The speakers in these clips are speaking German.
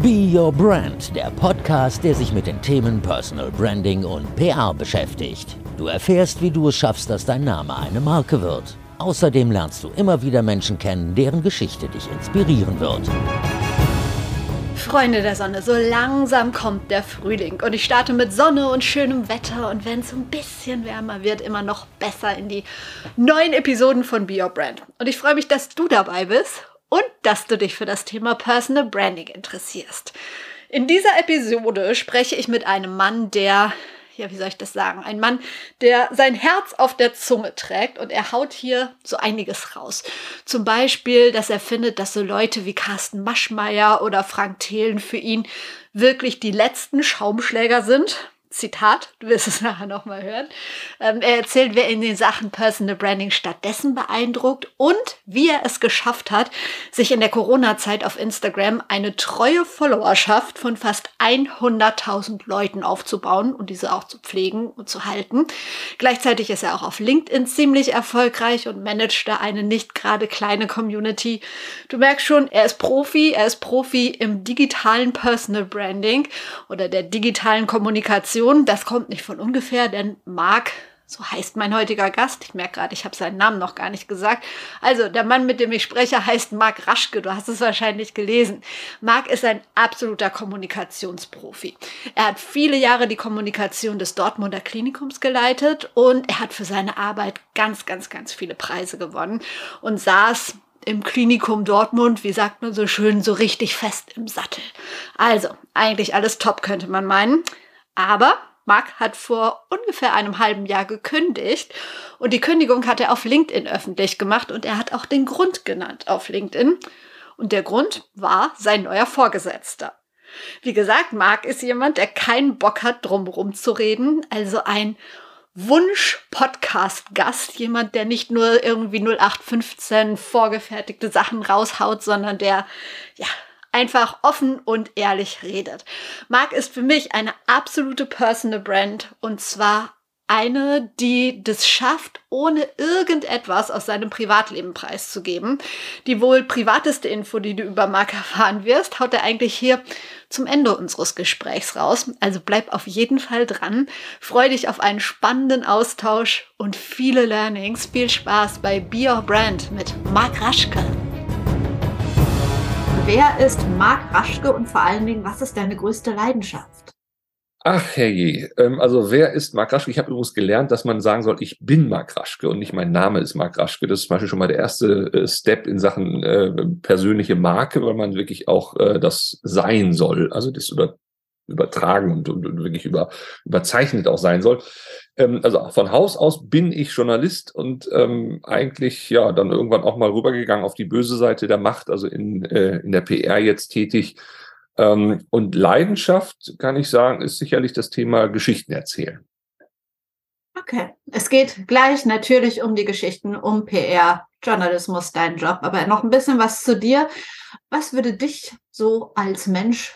Be Your Brand, der Podcast, der sich mit den Themen Personal Branding und PR beschäftigt. Du erfährst, wie du es schaffst, dass dein Name eine Marke wird. Außerdem lernst du immer wieder Menschen kennen, deren Geschichte dich inspirieren wird. Freunde der Sonne, so langsam kommt der Frühling und ich starte mit Sonne und schönem Wetter und wenn es ein bisschen wärmer wird, immer noch besser in die neuen Episoden von Be Your Brand. Und ich freue mich, dass du dabei bist und dass du dich für das Thema Personal Branding interessierst. In dieser Episode spreche ich mit einem Mann, der, ja, wie soll ich das sagen, ein Mann, der sein Herz auf der Zunge trägt und er haut hier so einiges raus. Zum Beispiel, dass er findet, dass so Leute wie Carsten Maschmeyer oder Frank Thelen für ihn wirklich die letzten Schaumschläger sind Zitat, du wirst es nachher nochmal hören. Ähm, er erzählt, wer in den Sachen Personal Branding stattdessen beeindruckt und wie er es geschafft hat, sich in der Corona-Zeit auf Instagram eine treue Followerschaft von fast 100.000 Leuten aufzubauen und diese auch zu pflegen und zu halten. Gleichzeitig ist er auch auf LinkedIn ziemlich erfolgreich und managt da eine nicht gerade kleine Community. Du merkst schon, er ist Profi, er ist Profi im digitalen Personal Branding oder der digitalen Kommunikation Information, das kommt nicht von ungefähr, denn Marc, so heißt mein heutiger Gast, ich merke gerade, ich habe seinen Namen noch gar nicht gesagt. Also, der Mann, mit dem ich spreche, heißt Marc Raschke, du hast es wahrscheinlich gelesen. Marc ist ein absoluter Kommunikationsprofi. Er hat viele Jahre die Kommunikation des Dortmunder Klinikums geleitet und er hat für seine Arbeit ganz, ganz, ganz viele Preise gewonnen und saß im Klinikum Dortmund, wie sagt man so schön, so richtig fest im Sattel. Also, eigentlich alles top, könnte man meinen. Aber Mark hat vor ungefähr einem halben Jahr gekündigt und die Kündigung hat er auf LinkedIn öffentlich gemacht und er hat auch den Grund genannt auf LinkedIn. Und der Grund war sein neuer Vorgesetzter. Wie gesagt, Mark ist jemand, der keinen Bock hat, drumherum zu reden, also ein Wunsch-Podcast-Gast, jemand, der nicht nur irgendwie 0815 vorgefertigte Sachen raushaut, sondern der ja einfach offen und ehrlich redet. Marc ist für mich eine absolute Personal Brand und zwar eine, die das schafft, ohne irgendetwas aus seinem Privatleben preiszugeben. Die wohl privateste Info, die du über Marc erfahren wirst, haut er eigentlich hier zum Ende unseres Gesprächs raus. Also bleib auf jeden Fall dran. Freu dich auf einen spannenden Austausch und viele Learnings. Viel Spaß bei Be Your Brand mit Marc Raschke. Wer ist Marc Raschke und vor allen Dingen, was ist deine größte Leidenschaft? Ach herrje, ähm, also wer ist Marc Raschke? Ich habe übrigens gelernt, dass man sagen soll, ich bin Marc Raschke und nicht mein Name ist Marc Raschke. Das ist zum Beispiel schon mal der erste äh, Step in Sachen äh, persönliche Marke, weil man wirklich auch äh, das sein soll, also das über, übertragen und, und, und wirklich über, überzeichnet auch sein soll. Ähm, also von Haus aus bin ich Journalist und ähm, eigentlich ja dann irgendwann auch mal rübergegangen auf die böse Seite der Macht, also in, äh, in der PR jetzt tätig. Ähm, und Leidenschaft, kann ich sagen, ist sicherlich das Thema Geschichten erzählen. Okay, es geht gleich natürlich um die Geschichten, um PR, Journalismus, dein Job, aber noch ein bisschen was zu dir. Was würde dich so als Mensch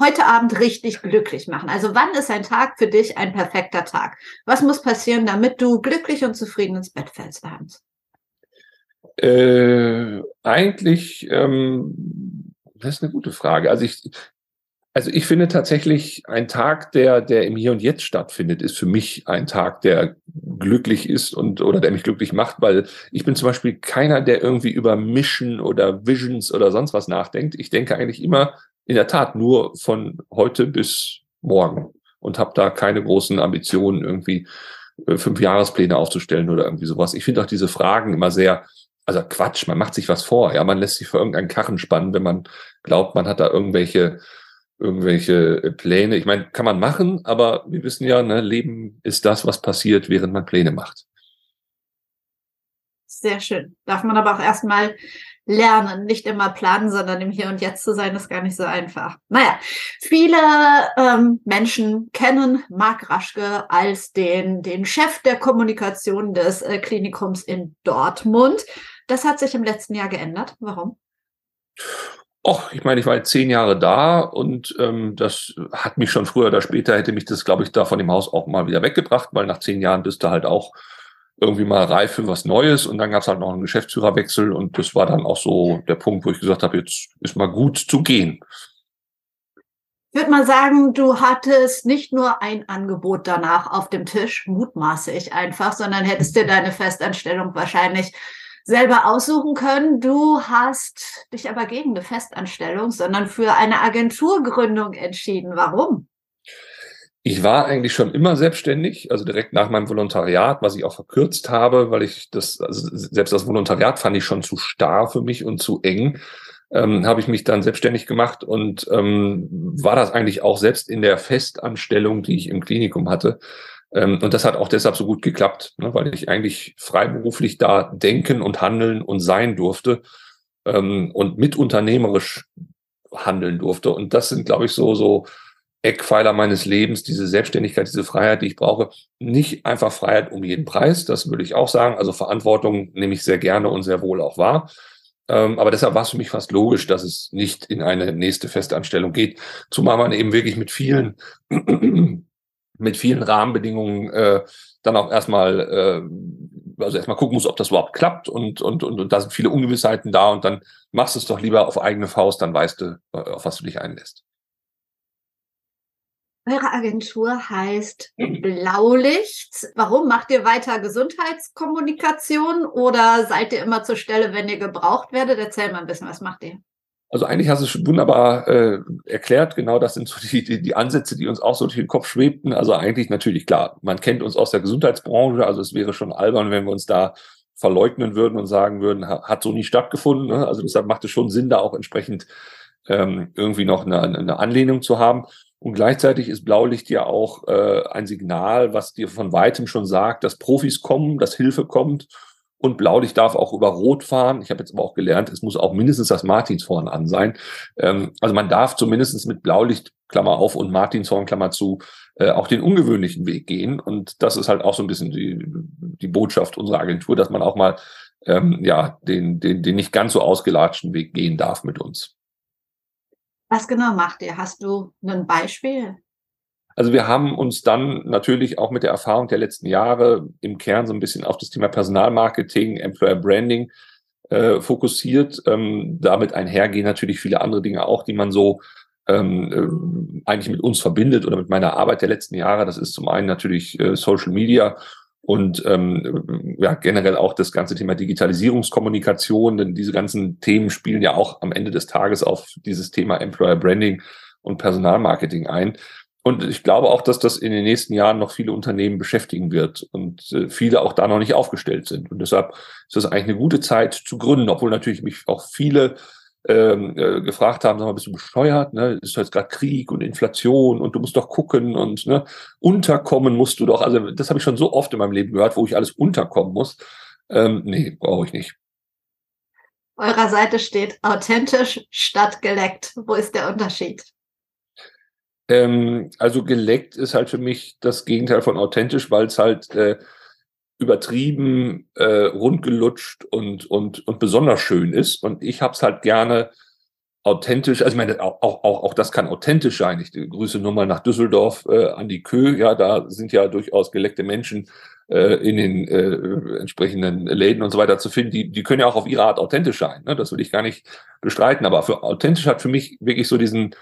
heute Abend richtig glücklich machen? Also wann ist ein Tag für dich ein perfekter Tag? Was muss passieren, damit du glücklich und zufrieden ins Bett fällst abends? Äh, eigentlich, ähm, das ist eine gute Frage. Also ich, also ich finde tatsächlich, ein Tag, der, der im Hier und Jetzt stattfindet, ist für mich ein Tag, der glücklich ist und oder der mich glücklich macht, weil ich bin zum Beispiel keiner, der irgendwie über Mission oder Visions oder sonst was nachdenkt. Ich denke eigentlich immer in der Tat nur von heute bis morgen und habe da keine großen Ambitionen, irgendwie äh, fünf Jahrespläne aufzustellen oder irgendwie sowas. Ich finde auch diese Fragen immer sehr, also Quatsch, man macht sich was vor, ja, man lässt sich für irgendeinen Karren spannen, wenn man glaubt, man hat da irgendwelche irgendwelche äh, Pläne. Ich meine, kann man machen, aber wir wissen ja, ne, Leben ist das, was passiert, während man Pläne macht. Sehr schön. Darf man aber auch erstmal lernen, nicht immer planen, sondern im Hier und Jetzt zu sein, ist gar nicht so einfach. Naja, viele ähm, Menschen kennen Marc Raschke als den, den Chef der Kommunikation des äh, Klinikums in Dortmund. Das hat sich im letzten Jahr geändert. Warum? Och, ich meine, ich war jetzt zehn Jahre da und ähm, das hat mich schon früher oder später hätte mich das, glaube ich, da von dem Haus auch mal wieder weggebracht, weil nach zehn Jahren bist du halt auch irgendwie mal reif für was Neues und dann gab es halt noch einen Geschäftsführerwechsel und das war dann auch so der Punkt, wo ich gesagt habe, jetzt ist mal gut zu gehen. Ich würde mal sagen, du hattest nicht nur ein Angebot danach auf dem Tisch, mutmaße ich einfach, sondern hättest dir deine Festanstellung wahrscheinlich selber aussuchen können. Du hast dich aber gegen eine Festanstellung, sondern für eine Agenturgründung entschieden. Warum? Ich war eigentlich schon immer selbstständig, also direkt nach meinem Volontariat, was ich auch verkürzt habe, weil ich das, also selbst das Volontariat fand ich schon zu starr für mich und zu eng. Ähm, habe ich mich dann selbstständig gemacht und ähm, war das eigentlich auch selbst in der Festanstellung, die ich im Klinikum hatte. Ähm, und das hat auch deshalb so gut geklappt, ne, weil ich eigentlich freiberuflich da denken und handeln und sein durfte ähm, und mitunternehmerisch handeln durfte. Und das sind, glaube ich, so, so Eckpfeiler meines Lebens, diese Selbstständigkeit, diese Freiheit, die ich brauche. Nicht einfach Freiheit um jeden Preis, das würde ich auch sagen. Also Verantwortung nehme ich sehr gerne und sehr wohl auch wahr. Ähm, aber deshalb war es für mich fast logisch, dass es nicht in eine nächste Festanstellung geht. Zumal man eben wirklich mit vielen, mit vielen Rahmenbedingungen äh, dann auch erstmal, äh, also erstmal gucken muss, ob das überhaupt klappt und, und, und, und da sind viele Ungewissheiten da und dann machst du es doch lieber auf eigene Faust, dann weißt du, äh, auf was du dich einlässt. Eure Agentur heißt Blaulicht. Warum? Macht ihr weiter Gesundheitskommunikation oder seid ihr immer zur Stelle, wenn ihr gebraucht werdet? Erzähl mal ein bisschen, was macht ihr? Also eigentlich hast du es wunderbar äh, erklärt. Genau das sind so die, die, die Ansätze, die uns auch so durch den Kopf schwebten. Also eigentlich natürlich klar, man kennt uns aus der Gesundheitsbranche. Also es wäre schon albern, wenn wir uns da verleugnen würden und sagen würden, hat so nie stattgefunden. Ne? Also deshalb macht es schon Sinn, da auch entsprechend ähm, irgendwie noch eine, eine Anlehnung zu haben. Und gleichzeitig ist Blaulicht ja auch äh, ein Signal, was dir von weitem schon sagt, dass Profis kommen, dass Hilfe kommt. Und Blaulicht darf auch über Rot fahren. Ich habe jetzt aber auch gelernt, es muss auch mindestens das Martinshorn an sein. Ähm, also man darf zumindest mit Blaulicht, Klammer auf, und Martinshorn, Klammer zu, äh, auch den ungewöhnlichen Weg gehen. Und das ist halt auch so ein bisschen die, die Botschaft unserer Agentur, dass man auch mal ähm, ja den, den, den nicht ganz so ausgelatschten Weg gehen darf mit uns. Was genau macht ihr? Hast du ein Beispiel? Also wir haben uns dann natürlich auch mit der Erfahrung der letzten Jahre im Kern so ein bisschen auf das Thema Personalmarketing, Employer Branding äh, fokussiert. Ähm, damit einhergehen natürlich viele andere Dinge auch, die man so ähm, äh, eigentlich mit uns verbindet oder mit meiner Arbeit der letzten Jahre. Das ist zum einen natürlich äh, Social Media und ähm, ja, generell auch das ganze Thema Digitalisierungskommunikation, denn diese ganzen Themen spielen ja auch am Ende des Tages auf dieses Thema Employer Branding und Personalmarketing ein. Und ich glaube auch, dass das in den nächsten Jahren noch viele Unternehmen beschäftigen wird und äh, viele auch da noch nicht aufgestellt sind. Und deshalb ist das eigentlich eine gute Zeit zu gründen, obwohl natürlich mich auch viele ähm, äh, gefragt haben, sag mal, bist du bescheuert, ne? Ist jetzt gerade Krieg und Inflation und du musst doch gucken und ne, unterkommen musst du doch. Also das habe ich schon so oft in meinem Leben gehört, wo ich alles unterkommen muss. Ähm, nee, brauche ich nicht. Eurer Seite steht authentisch statt geleckt. Wo ist der Unterschied? Ähm, also geleckt ist halt für mich das Gegenteil von authentisch, weil es halt äh, übertrieben, äh, rundgelutscht und, und, und besonders schön ist. Und ich habe es halt gerne authentisch, also ich meine, auch, auch, auch das kann authentisch sein. Ich grüße nur mal nach Düsseldorf äh, an die Kö. Ja, da sind ja durchaus geleckte Menschen äh, in den äh, entsprechenden Läden und so weiter zu finden. Die, die können ja auch auf ihre Art authentisch sein. Ne? Das will ich gar nicht bestreiten. Aber für authentisch hat für mich wirklich so diesen,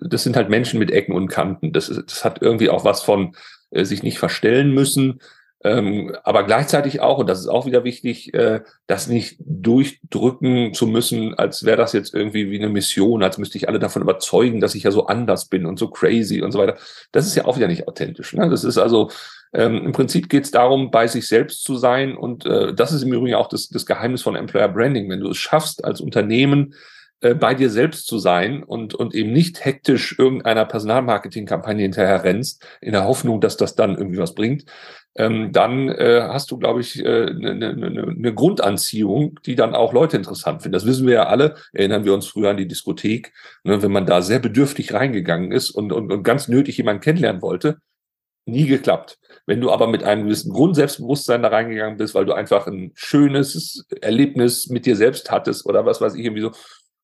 das sind halt Menschen mit Ecken und Kanten. Das, ist, das hat irgendwie auch was von äh, sich nicht verstellen müssen ähm, aber gleichzeitig auch, und das ist auch wieder wichtig, äh, das nicht durchdrücken zu müssen, als wäre das jetzt irgendwie wie eine Mission, als müsste ich alle davon überzeugen, dass ich ja so anders bin und so crazy und so weiter. Das ist ja auch wieder nicht authentisch. Ne? Das ist also, ähm, im Prinzip geht es darum, bei sich selbst zu sein. Und äh, das ist im Übrigen auch das, das Geheimnis von Employer Branding. Wenn du es schaffst, als Unternehmen äh, bei dir selbst zu sein und, und eben nicht hektisch irgendeiner Personalmarketingkampagne hinterher rennst, in der Hoffnung, dass das dann irgendwie was bringt, ähm, dann äh, hast du, glaube ich, eine äh, ne, ne, ne, ne Grundanziehung, die dann auch Leute interessant finden. Das wissen wir ja alle. Erinnern wir uns früher an die Diskothek, ne, wenn man da sehr bedürftig reingegangen ist und, und, und ganz nötig jemanden kennenlernen wollte. Nie geklappt. Wenn du aber mit einem gewissen Grundselbstbewusstsein da reingegangen bist, weil du einfach ein schönes Erlebnis mit dir selbst hattest oder was weiß ich, irgendwie so,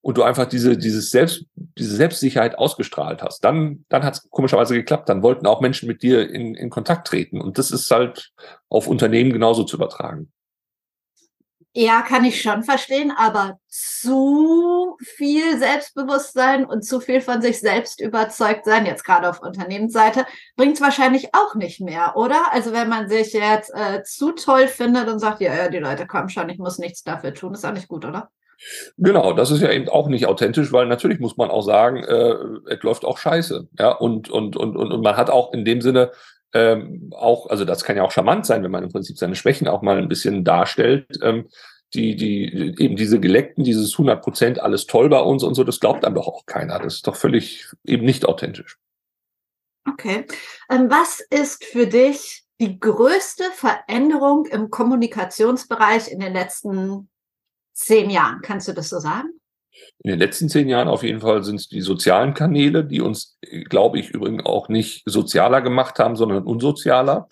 und du einfach diese, dieses Selbst, diese Selbstsicherheit ausgestrahlt hast, dann, dann hat es komischerweise geklappt. Dann wollten auch Menschen mit dir in, in Kontakt treten. Und das ist halt auf Unternehmen genauso zu übertragen. Ja, kann ich schon verstehen, aber zu viel Selbstbewusstsein und zu viel von sich selbst überzeugt sein, jetzt gerade auf Unternehmensseite, bringt es wahrscheinlich auch nicht mehr, oder? Also wenn man sich jetzt äh, zu toll findet und sagt, ja, ja, die Leute kommen schon, ich muss nichts dafür tun, ist auch nicht gut, oder? Genau, das ist ja eben auch nicht authentisch, weil natürlich muss man auch sagen, äh, es läuft auch scheiße. Ja, und, und, und, und, und man hat auch in dem Sinne ähm, auch, also das kann ja auch charmant sein, wenn man im Prinzip seine Schwächen auch mal ein bisschen darstellt. Ähm, die, die, eben diese Geleckten, dieses 100 Prozent alles toll bei uns und so, das glaubt einem doch auch keiner. Das ist doch völlig eben nicht authentisch. Okay. Ähm, was ist für dich die größte Veränderung im Kommunikationsbereich in den letzten zehn Jahren? Kannst du das so sagen? In den letzten zehn Jahren auf jeden Fall sind es die sozialen Kanäle, die uns, glaube ich, übrigens auch nicht sozialer gemacht haben, sondern unsozialer.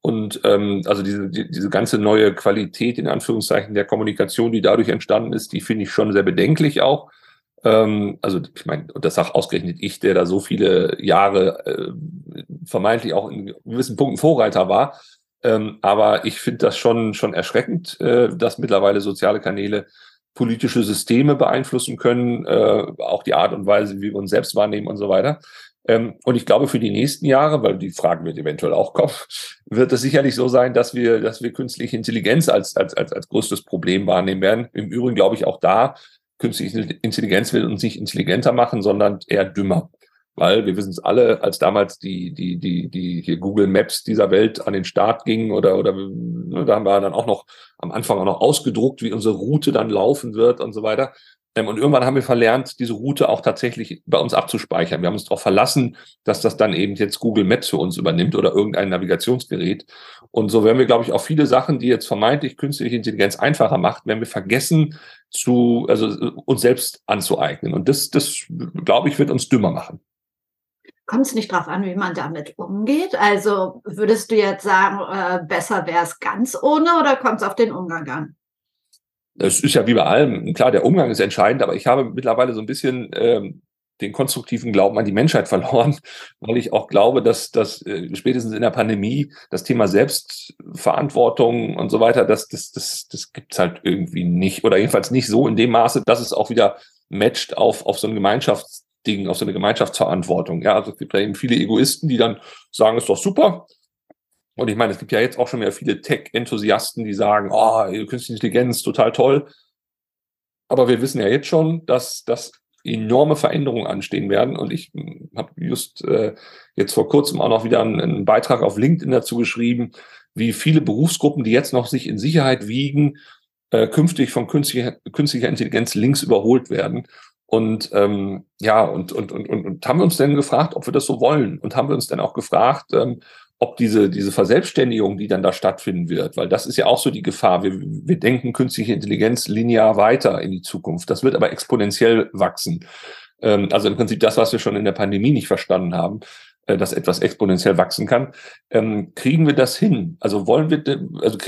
Und ähm, also diese, die, diese ganze neue Qualität in Anführungszeichen der Kommunikation, die dadurch entstanden ist, die finde ich schon sehr bedenklich auch. Ähm, also ich meine, das sagt ausgerechnet ich, der da so viele Jahre äh, vermeintlich auch in gewissen Punkten Vorreiter war. Ähm, aber ich finde das schon, schon erschreckend, äh, dass mittlerweile soziale Kanäle politische Systeme beeinflussen können, äh, auch die Art und Weise, wie wir uns selbst wahrnehmen und so weiter. Ähm, und ich glaube, für die nächsten Jahre, weil die Fragen wird eventuell auch kommen, wird es sicherlich so sein, dass wir, dass wir künstliche Intelligenz als, als, als, als größtes Problem wahrnehmen werden. Im Übrigen glaube ich auch da, künstliche Intelligenz will uns nicht intelligenter machen, sondern eher dümmer. Weil wir wissen es alle, als damals die, die, die, die hier Google Maps dieser Welt an den Start gingen oder, oder ne, da haben wir dann auch noch am Anfang auch noch ausgedruckt, wie unsere Route dann laufen wird und so weiter. Ähm, und irgendwann haben wir verlernt, diese Route auch tatsächlich bei uns abzuspeichern. Wir haben uns darauf verlassen, dass das dann eben jetzt Google Maps für uns übernimmt oder irgendein Navigationsgerät. Und so werden wir, glaube ich, auch viele Sachen, die jetzt vermeintlich künstliche Intelligenz einfacher macht, werden wir vergessen, zu, also uns selbst anzueignen. Und das, das, glaube ich, wird uns dümmer machen. Kommt es nicht darauf an, wie man damit umgeht? Also würdest du jetzt sagen, äh, besser wäre es ganz ohne oder kommt es auf den Umgang an? Es ist ja wie bei allem, klar, der Umgang ist entscheidend, aber ich habe mittlerweile so ein bisschen ähm, den konstruktiven Glauben an die Menschheit verloren, weil ich auch glaube, dass, dass äh, spätestens in der Pandemie das Thema Selbstverantwortung und so weiter, das, das, das, das gibt's halt irgendwie nicht oder jedenfalls nicht so in dem Maße, dass es auch wieder matcht auf, auf so ein Gemeinschaftsding, auf so eine Gemeinschaftsverantwortung. Ja, also es gibt ja eben viele Egoisten, die dann sagen, ist doch super, und ich meine, es gibt ja jetzt auch schon wieder viele Tech-Enthusiasten, die sagen, oh, künstliche Intelligenz, total toll. Aber wir wissen ja jetzt schon, dass, dass enorme Veränderungen anstehen werden. Und ich hm, habe just äh, jetzt vor kurzem auch noch wieder einen, einen, Beitrag auf LinkedIn dazu geschrieben, wie viele Berufsgruppen, die jetzt noch sich in Sicherheit wiegen, äh, künftig von künstlicher, künstlicher Intelligenz links überholt werden. Und ähm, ja, und, und, und, und, und haben wir uns dann gefragt, ob wir das so wollen. Und haben wir uns dann auch gefragt, ähm, ob diese, diese Verselbstständigung, die dann da stattfinden wird, weil das ist ja auch so die Gefahr. Wir, wir denken künstliche Intelligenz linear weiter in die Zukunft. Das wird aber exponentiell wachsen. Ähm, also im Prinzip das, was wir schon in der Pandemie nicht verstanden haben, dass etwas exponentiell wachsen kann. Ähm, kriegen wir das hin? Also wollen wir, also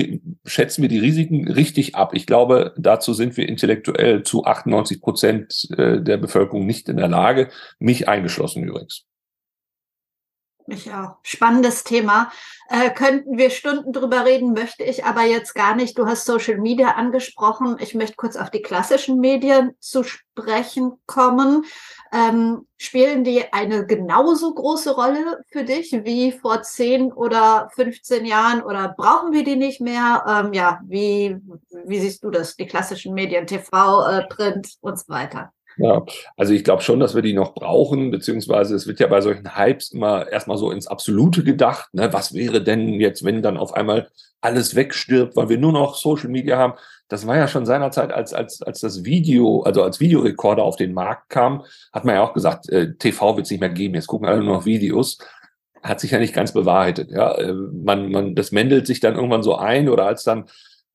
schätzen wir die Risiken richtig ab? Ich glaube, dazu sind wir intellektuell zu 98 Prozent äh, der Bevölkerung nicht in der Lage, mich eingeschlossen übrigens. Ich auch. Spannendes Thema. Äh, könnten wir Stunden drüber reden, möchte ich aber jetzt gar nicht. Du hast Social Media angesprochen. Ich möchte kurz auf die klassischen Medien zu sprechen kommen. Ähm, spielen die eine genauso große Rolle für dich wie vor 10 oder 15 Jahren oder brauchen wir die nicht mehr? Ähm, ja, wie, wie siehst du das? Die klassischen Medien, TV, äh, Print und so weiter. Ja, also ich glaube schon, dass wir die noch brauchen, beziehungsweise es wird ja bei solchen Hypes immer erstmal so ins Absolute gedacht. Ne? Was wäre denn jetzt, wenn dann auf einmal alles wegstirbt, weil wir nur noch Social Media haben? Das war ja schon seinerzeit, als, als, als das Video, also als Videorekorder auf den Markt kam, hat man ja auch gesagt, äh, TV wird es nicht mehr geben, jetzt gucken alle nur noch Videos. Hat sich ja nicht ganz bewahrheitet. Ja? Äh, man, man, das mendelt sich dann irgendwann so ein oder als dann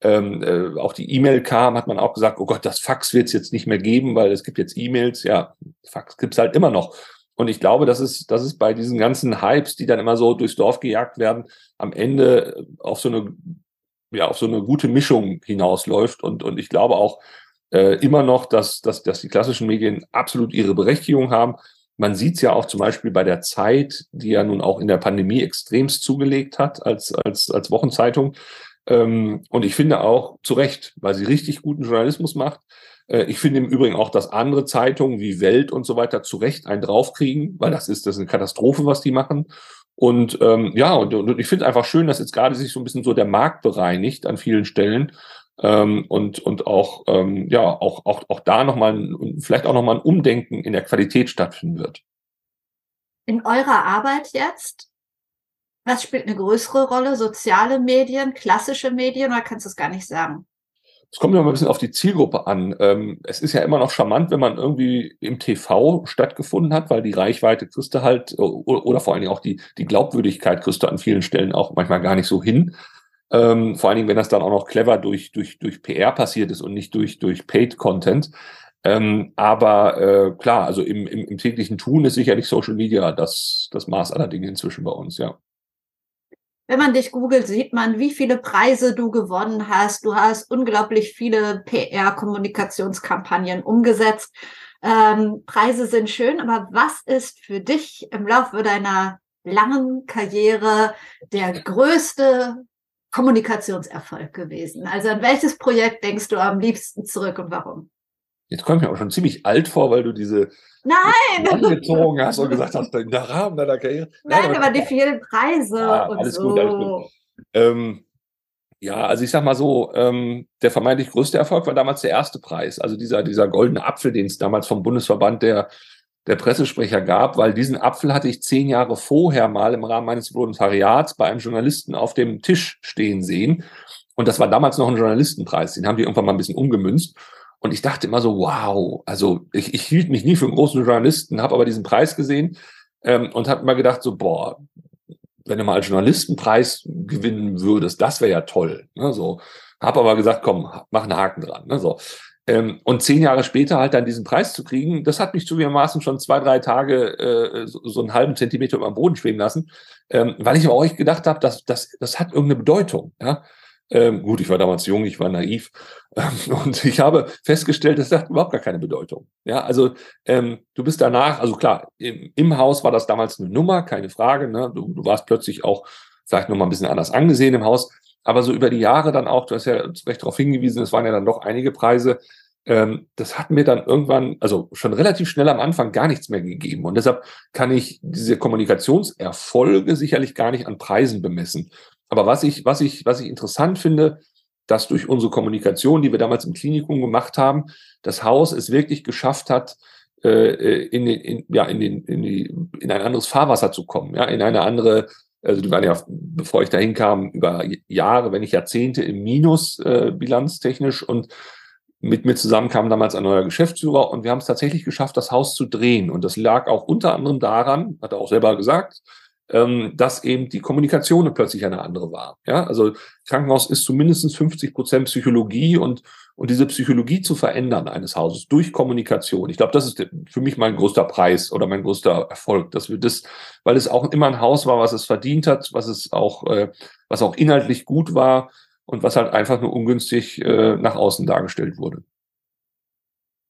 ähm, äh, auch die E-Mail kam, hat man auch gesagt, oh Gott, das Fax wird es jetzt nicht mehr geben, weil es gibt jetzt E-Mails. Ja, Fax gibt's halt immer noch. Und ich glaube, das ist, das ist bei diesen ganzen Hypes, die dann immer so durchs Dorf gejagt werden, am Ende auf so eine, ja, auf so eine gute Mischung hinausläuft. Und, und ich glaube auch äh, immer noch, dass, dass, dass die klassischen Medien absolut ihre Berechtigung haben. Man sieht es ja auch zum Beispiel bei der Zeit, die ja nun auch in der Pandemie extremst zugelegt hat als, als, als Wochenzeitung Ähm, und ich finde auch zu Recht, weil sie richtig guten Journalismus macht. Äh, ich finde im Übrigen auch, dass andere Zeitungen wie Welt und so weiter zu Recht einen draufkriegen, weil das ist, das ist eine Katastrophe, was die machen. Und ähm, ja, und, und ich finde einfach schön, dass jetzt gerade sich so ein bisschen so der Markt bereinigt an vielen Stellen ähm, und, und auch, ähm, ja, auch, auch, auch da nochmal, vielleicht auch nochmal ein Umdenken in der Qualität stattfinden wird. In eurer Arbeit jetzt, was spielt eine größere Rolle? Soziale Medien, klassische Medien oder kannst du es gar nicht sagen? Es kommt ja mal ein bisschen auf die Zielgruppe an. Ähm, es ist ja immer noch charmant, wenn man irgendwie im TV stattgefunden hat, weil die Reichweite kriegst du halt, oder, vor allen Dingen auch die, die Glaubwürdigkeit kriegst du an vielen Stellen auch manchmal gar nicht so hin. Ähm, vor allen Dingen, wenn das dann auch noch clever durch, durch, durch PR passiert ist und nicht durch, durch Paid Content. Ähm, aber äh, klar, also im, im, im täglichen Tun ist sicherlich Social Media das, das Maß aller Dinge inzwischen bei uns, ja. Wenn man dich googelt, sieht man, wie viele Preise du gewonnen hast. Du hast unglaublich viele PR-Kommunikationskampagnen umgesetzt. Ähm, Preise sind schön, aber was ist für dich im Laufe deiner langen Karriere der größte Kommunikationserfolg gewesen? Also an welches Projekt denkst du am liebsten zurück und warum? Jetzt komme ich mir aber schon ziemlich alt vor, weil du diese Nein! angezogen hast und gesagt hast, in der Rahmen deiner Karriere. Nein, Nein aber, aber, die vielen Preise ja, und alles so. Gut, alles gut. Ähm, ja, also ich sag mal so, ähm, der vermeintlich größte Erfolg war damals der erste Preis, also dieser, dieser goldene Apfel, den es damals vom Bundesverband der, der Pressesprecher gab, weil diesen Apfel hatte ich zehn Jahre vorher mal im Rahmen meines Volontariats bei einem Journalisten auf dem Tisch stehen sehen. Und das war damals noch ein Journalistenpreis, den haben die irgendwann mal ein bisschen umgemünzt. Und ich dachte immer so, wow, also ich, ich hielt mich nie für einen großen Journalisten, habe aber diesen Preis gesehen ähm, und habe immer gedacht so, boah, wenn du mal als Journalistenpreis gewinnen würdest, das wäre ja toll. Ne, so, habe aber gesagt, komm, mach einen Haken dran. Ne, so. Ähm, und zehn Jahre später halt dann diesen Preis zu kriegen, das hat mich zugegebenermaßen schon zwei, drei Tage äh, so, so einen halben Zentimeter über dem Boden schweben lassen, ähm, weil ich aber auch gedacht habe, dass das, das hat irgendeine Bedeutung. Ja? Ähm, gut, ich war damals jung, ich war naiv ähm, und ich habe festgestellt, das hat überhaupt gar keine Bedeutung. Ja, also ähm, du bist danach, also klar, im, im, Haus war das damals eine Nummer, keine Frage. Ne? Du, du warst plötzlich auch vielleicht nochmal ein bisschen anders angesehen im Haus, aber so über die Jahre dann auch, du hast ja recht darauf hingewiesen, es waren ja dann doch einige Preise. Ähm, das hat mir dann irgendwann, also schon relativ schnell am Anfang gar nichts mehr gegeben. Und deshalb kann ich diese Kommunikationserfolge sicherlich gar nicht an Preisen bemessen. Aber was ich, was ich, was ich interessant finde, dass durch unsere Kommunikation, die wir damals im Klinikum gemacht haben, das Haus es wirklich geschafft hat, äh, in, den, in, ja, in, den, in, die, in ein anderes Fahrwasser zu kommen, ja, in eine andere, also die waren ja, bevor ich dahin kam, über Jahre, wenn nicht Jahrzehnte im Minus äh, bilanztechnisch und mit mir zusammen kam damals ein neuer Geschäftsführer und wir haben es tatsächlich geschafft, das Haus zu drehen. Und das lag auch unter anderem daran, hat er auch selber gesagt, ähm, dass eben die Kommunikation plötzlich eine andere war. Ja, also Krankenhaus ist zumindest 50 Prozent Psychologie und, und diese Psychologie zu verändern eines Hauses durch Kommunikation. Ich glaube, das ist für mich mein größter Preis oder mein größter Erfolg, dass wir das, weil es auch immer ein Haus war, was es verdient hat, was es auch, äh, was auch inhaltlich gut war und was halt einfach nur ungünstig äh, nach außen dargestellt wurde.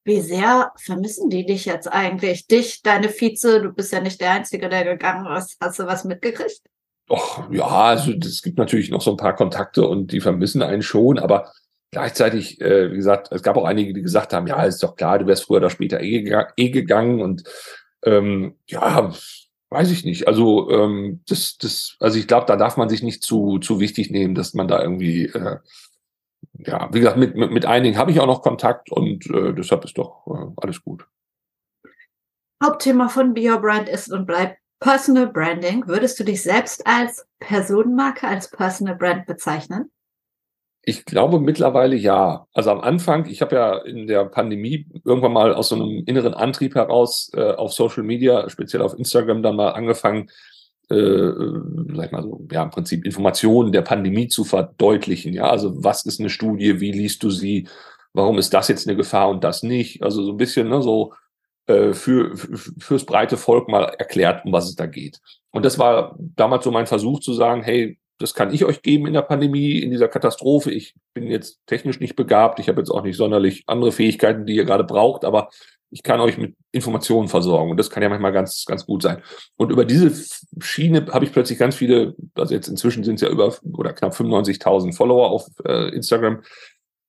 Wie sehr vermissen die dich jetzt eigentlich? Dich, deine Vize, du bist ja nicht der Einzige, der gegangen ist. Hast du was mitgekriegt? Doch, ja, also es gibt natürlich noch so ein paar Kontakte und die vermissen einen schon, aber gleichzeitig, äh, wie gesagt, es gab auch einige, die gesagt haben, ja, ist doch klar, du wärst früher oder später eh, eh gegangen und ähm, ja, weiß ich nicht. Also ähm, das, das, also ich glaube, da darf man sich nicht zu zu wichtig nehmen, dass man da irgendwie äh, ja, wie gesagt, mit, mit, mit einigen habe ich auch noch Kontakt und äh, deshalb ist doch äh, alles gut. Hauptthema von Be Your Brand ist und bleibt Personal Branding. Würdest du dich selbst als Personenmarke, als Personal Brand bezeichnen? Ich glaube mittlerweile ja. Also am Anfang, ich habe ja in der Pandemie irgendwann mal aus so einem inneren Antrieb heraus äh, auf Social Media, speziell auf Instagram, dann mal angefangen, äh, sag ich mal so, ja, im Prinzip Informationen der Pandemie zu verdeutlichen. Ja, also was ist eine Studie, wie liest du sie, warum ist das jetzt eine Gefahr und das nicht? Also so ein bisschen ne, so äh, für, fürs breite Volk mal erklärt, um was es da geht. Und das war damals so mein Versuch zu sagen, hey, das kann ich euch geben in der Pandemie, in dieser Katastrophe. Ich bin jetzt technisch nicht begabt, ich habe jetzt auch nicht sonderlich andere Fähigkeiten, die ihr gerade braucht, aber ich kann euch mit Informationen versorgen. Und das kann ja manchmal ganz, ganz gut sein. Und über diese Schiene habe ich plötzlich ganz viele, also jetzt inzwischen sind es ja über oder knapp 95.000 Follower auf äh, Instagram.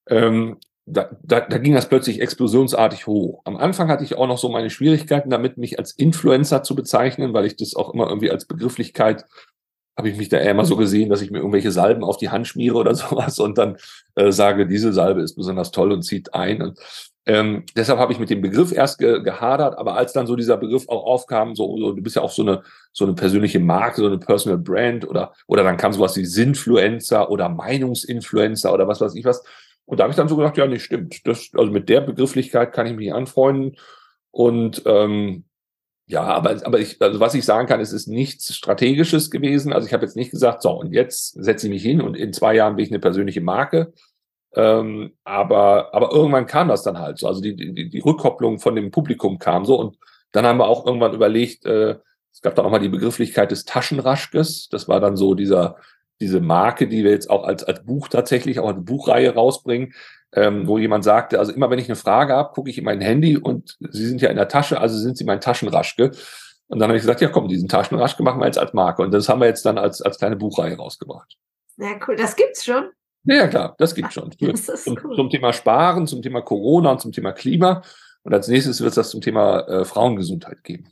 Ähm, da, da, da ging das plötzlich explosionsartig hoch. Am Anfang hatte ich auch noch so meine Schwierigkeiten damit, mich als Influencer zu bezeichnen, weil ich das auch immer irgendwie als Begrifflichkeit habe ich mich da eher immer so gesehen, dass ich mir irgendwelche Salben auf die Hand schmiere oder sowas und dann äh, sage, diese Salbe ist besonders toll und zieht ein. Und ähm, deshalb habe ich mit dem Begriff erst ge gehadert, aber als dann so dieser Begriff auch aufkam, so, so du bist ja auch so eine so eine persönliche Marke, so eine Personal Brand oder oder dann kam sowas wie Sinfluencer oder Meinungsinfluencer oder was weiß ich was. Und da habe ich dann so gedacht, ja, nee, stimmt. Das, also mit der Begrifflichkeit kann ich mich anfreunden. Und ähm, ja, aber, aber ich, also was ich sagen kann, es ist nichts Strategisches gewesen. Also ich habe jetzt nicht gesagt, so, und jetzt setze ich mich hin und in zwei Jahren bin ich eine persönliche Marke, ähm, aber, aber irgendwann kam das dann halt so. Also die, die, die Rückkopplung von dem Publikum kam so. Und dann haben wir auch irgendwann überlegt, äh, es gab dann auch mal die Begrifflichkeit des Taschenraschkes. Das war dann so dieser, diese Marke, die wir jetzt auch als, als Buch tatsächlich, auch als Buchreihe rausbringen, ähm, wo jemand sagte, also immer wenn ich eine Frage habe, gucke ich in mein Handy und Sie sind ja in der Tasche, also sind Sie mein Taschenraschke. Und dann habe ich gesagt, ja komm, diesen Taschenraschke machen wir jetzt als Marke. Und das haben wir jetzt dann als, als kleine Buchreihe rausgebracht. Sehr cool. Das gibt's schon. Ja, klar, das gibt schon. Das ist zum, cool. zum Thema Sparen, zum Thema Corona und zum Thema Klima. Und als nächstes wird es das zum Thema äh, Frauengesundheit geben.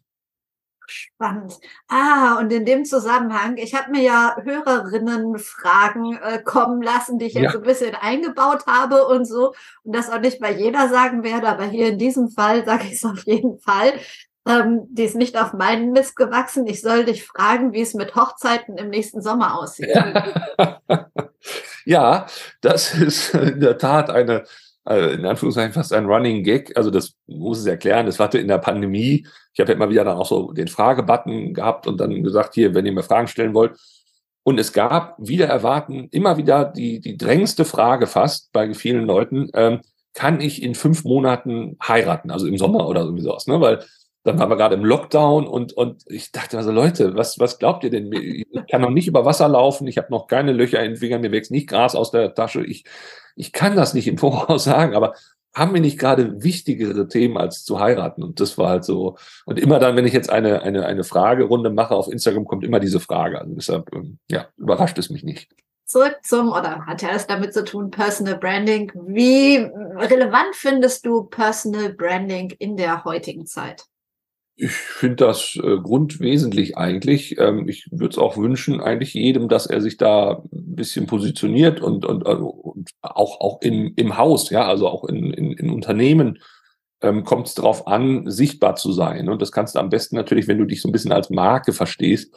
Spannend. Ah, und in dem Zusammenhang, ich habe mir ja Hörerinnenfragen äh, kommen lassen, die ich jetzt ja. so ein bisschen eingebaut habe und so. Und das auch nicht bei jeder sagen werde, aber hier in diesem Fall sage ich es auf jeden Fall. Ähm, die ist nicht auf meinen Mist gewachsen. Ich soll dich fragen, wie es mit Hochzeiten im nächsten Sommer aussieht. ja, das ist in der Tat eine, äh, in Anführungszeichen fast ein Running Gag. Also das muss es erklären. Das hatte in der Pandemie. Ich habe ja immer wieder dann auch so den Fragebutton gehabt und dann gesagt, hier, wenn ihr mir Fragen stellen wollt. Und es gab wieder erwarten immer wieder die, die drängendste Frage fast bei vielen Leuten, ähm, kann ich in fünf Monaten heiraten, also im Sommer oder irgendwie sowas, ne? Weil dann waren wir gerade im Lockdown und, und ich dachte also, Leute, was, was glaubt ihr denn? Ich kann noch nicht über Wasser laufen, ich habe noch keine Löcher in den Fingern, mir wächst nicht Gras aus der Tasche. Ich, ich kann das nicht im Voraus sagen, aber haben wir nicht gerade wichtigere Themen als zu heiraten? Und das war halt so. Und immer dann, wenn ich jetzt eine, eine, eine Fragerunde mache auf Instagram, kommt immer diese Frage. Also deshalb, ähm, ja, überrascht es mich nicht. Zurück zum, oder hat ja es damit zu tun, Personal Branding. Wie relevant findest du Personal Branding in der heutigen Zeit? Ich finde das äh, grundwesentlich eigentlich. Ähm, ich würde es auch wünschen, eigentlich jedem, dass er sich da ein bisschen positioniert und, und, also, und auch, auch in, im Haus, ja, also auch in, in, in Unternehmen ähm, kommt es darauf an, sichtbar zu sein. Und das kannst du am besten natürlich, wenn du dich so ein bisschen als Marke verstehst,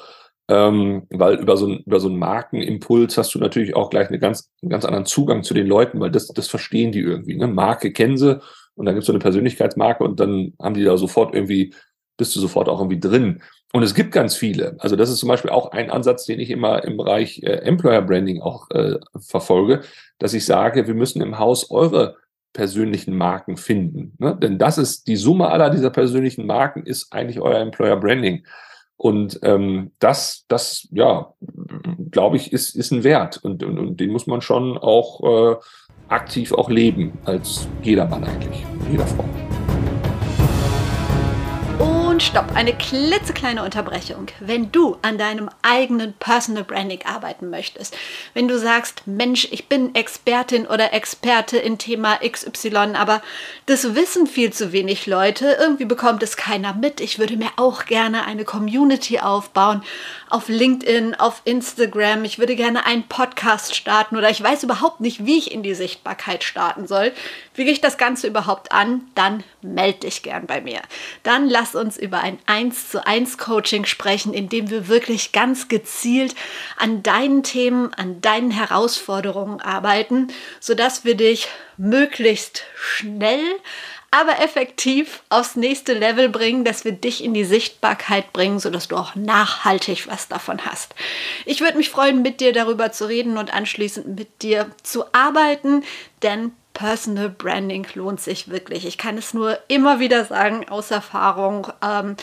ähm, weil über so, ein, über so einen Markenimpuls hast du natürlich auch gleich eine ganz, einen ganz anderen Zugang zu den Leuten, weil das, das verstehen die irgendwie. Ne? Marke kennen sie und dann gibt es so eine Persönlichkeitsmarke und dann haben die da sofort irgendwie bist du sofort auch irgendwie drin. Und es gibt ganz viele. Also das ist zum Beispiel auch ein Ansatz, den ich immer im Bereich äh, Employer Branding auch äh, verfolge, dass ich sage, wir müssen im Haus eure persönlichen Marken finden. Ne? Denn das ist die Summe aller dieser persönlichen Marken ist eigentlich euer Employer Branding. Und ähm, das, das, ja, glaube ich, ist, ist ein Wert. Und, und, und den muss man schon auch äh, aktiv auch leben, als jeder Mann eigentlich, jeder Frau. Und stopp, eine klitzekleine Unterbrechung. Wenn du an deinem eigenen Personal Branding arbeiten möchtest, wenn du sagst, Mensch, ich bin Expertin oder Experte in Thema XY, aber das wissen viel zu wenig Leute, irgendwie bekommt es keiner mit. Ich würde mir auch gerne eine Community aufbauen auf LinkedIn, auf Instagram. Ich würde gerne einen Podcast starten oder ich weiß überhaupt nicht, wie ich in die Sichtbarkeit starten soll. Wie gehe ich das Ganze überhaupt an? Dann melde dich gern bei mir. Dann lass uns über ein 1 zu 1 Coaching sprechen, in dem wir wirklich ganz gezielt an deinen Themen, an deinen Herausforderungen arbeiten, sodass wir dich möglichst schnell aber effektiv aufs nächste Level bringen, dass wir dich in die Sichtbarkeit bringen, sodass du auch nachhaltig was davon hast. Ich würde mich freuen, mit dir darüber zu reden und anschließend mit dir zu arbeiten, denn Personal Branding lohnt sich wirklich. Ich kann es nur immer wieder sagen aus Erfahrung. Ähm,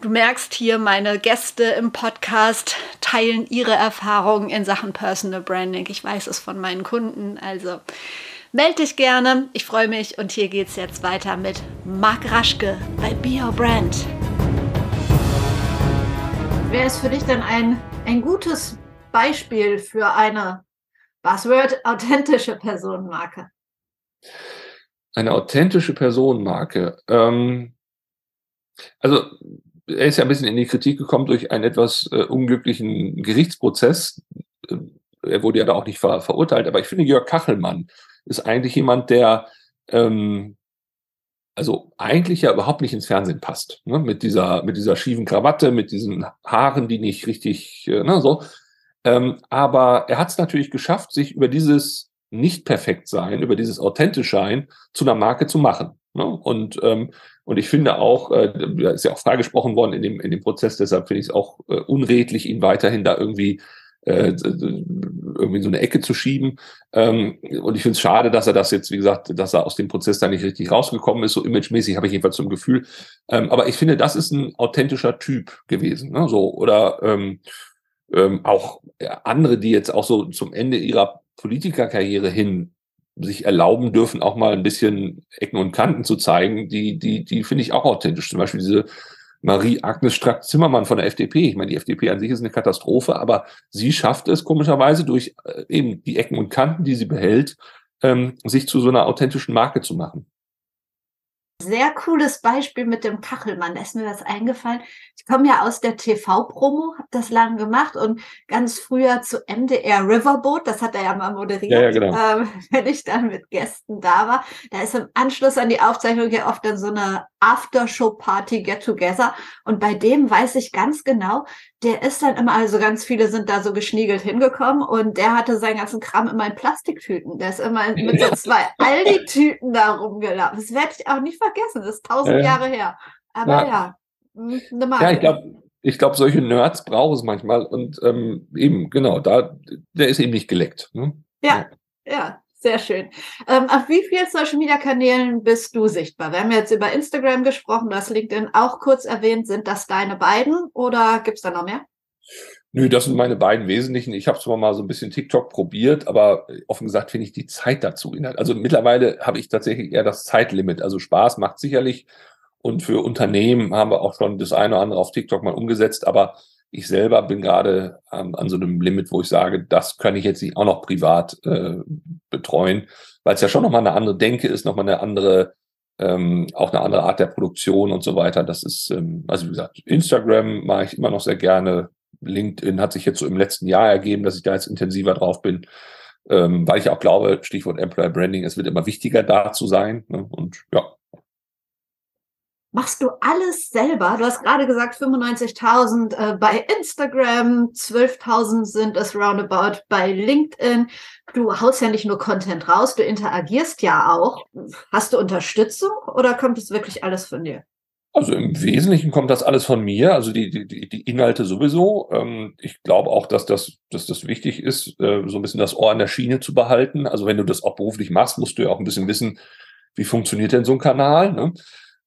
du merkst hier, meine Gäste im Podcast teilen ihre Erfahrungen in Sachen Personal Branding. Ich weiß es von meinen Kunden. Also Meld dich gerne. Ich freue mich und hier geht es jetzt weiter mit Marc Raschke bei Be Your Brand. Wer ist für dich denn ein, ein gutes Beispiel für eine Buzzword authentische Personenmarke? Eine authentische Personenmarke. Ähm, also er ist ja ein bisschen in die Kritik gekommen durch einen etwas äh, unglücklichen Gerichtsprozess. Äh, er wurde ja da auch nicht ver verurteilt, aber ich finde, Jörg Kachelmann ist eigentlich jemand, der ähm, also eigentlich ja überhaupt nicht ins Fernsehen passt. Ne? Mit dieser, mit dieser schiefen Krawatte, mit diesen Haaren, die nicht richtig, äh, ne, so. Ähm, aber er hat es natürlich geschafft, sich über dieses Nicht-Perfekt-Sein, über dieses Authentisch-Sein zu einer Marke zu machen. Ne? Und, ähm, und ich finde auch, äh, da ist ja auch freigesprochen worden in dem, in dem Prozess, deshalb finde ich es auch äh, unredlich, ihn weiterhin da irgendwie äh, irgendwie so eine Ecke zu schieben. Ähm, und ich finde es schade, dass er das jetzt, wie gesagt, dass er aus dem Prozess da nicht richtig rausgekommen ist. So imagemäßig habe ich jedenfalls zum Gefühl. Ähm, aber ich finde, das ist ein authentischer Typ gewesen. Ne? So, oder ähm, ähm, auch andere, die jetzt auch so zum Ende ihrer Politikerkarriere hin sich erlauben dürfen, auch mal ein bisschen Ecken und Kanten zu zeigen, die, die, die finde ich auch authentisch. Zum Beispiel diese Marie-Agnes Strack-Zimmermann von der FDP. Ich meine, die FDP an sich ist eine Katastrophe, aber sie schafft es komischerweise durch äh, eben die Ecken und Kanten, die sie behält, ähm, sich zu so einer authentischen Marke zu machen. Sehr cooles Beispiel mit dem Kachelmann, da ist mir das eingefallen. Ich komme ja aus der TV-Promo, habe das lange gemacht und ganz früher zu MDR Riverboat, das hat er ja mal moderiert, ja, ja, genau. ähm, wenn ich dann mit Gästen da war. Da ist im Anschluss an die Aufzeichnung ja oft dann so eine Aftershow-Party Get-Together und bei dem weiß ich ganz genau, der ist dann immer, also ganz viele sind da so geschniegelt hingekommen und der hatte seinen ganzen Kram immer in Plastiktüten. Der ist immer mit so zwei Aldi-Tüten da rumgelaufen. Das werde ich auch nicht vergessen. Das ist tausend äh, Jahre her. Aber ja, ja eine Marke. Ja, ich glaube, ich glaube, solche Nerds brauchen es manchmal und ähm, eben, genau, da, der ist eben nicht geleckt. Ne? Ja, ja, ja, sehr schön. Ähm, auf wie vielen Social Media Kanälen bist du sichtbar? Wir haben jetzt über Instagram gesprochen, du hast LinkedIn auch kurz erwähnt. Sind das deine beiden oder gibt es da noch mehr? Nö, das sind meine beiden wesentlichen. Ich habe zwar mal so ein bisschen TikTok probiert, aber offen gesagt finde ich die Zeit dazu. Also mittlerweile habe ich tatsächlich eher das Zeitlimit. Also Spaß macht sicherlich. Und für Unternehmen haben wir auch schon das eine oder andere auf TikTok mal umgesetzt. Aber ich selber bin gerade ähm, an so einem Limit, wo ich sage, das kann ich jetzt nicht auch noch privat äh, betreuen, weil es ja schon nochmal eine andere Denke ist, nochmal eine andere, ähm, auch eine andere Art der Produktion und so weiter. Das ist, ähm, also wie gesagt, Instagram mache ich immer noch sehr gerne. LinkedIn hat sich jetzt so im letzten Jahr ergeben, dass ich da jetzt intensiver drauf bin, ähm, weil ich auch glaube, Stichwort Employer Branding, es wird immer wichtiger da zu sein. Ne? Und ja, Machst du alles selber? Du hast gerade gesagt 95.000 äh, bei Instagram, 12.000 sind es roundabout bei LinkedIn. Du haust ja nicht nur Content raus, du interagierst ja auch. Hast du Unterstützung oder kommt es wirklich alles von dir? Also im Wesentlichen kommt das alles von mir, also die, die, die Inhalte sowieso. Ähm, ich glaube auch, dass das, dass das wichtig ist, äh, so ein bisschen das Ohr an der Schiene zu behalten. Also wenn du das auch beruflich machst, musst du ja auch ein bisschen wissen, wie funktioniert denn so ein Kanal. Ne?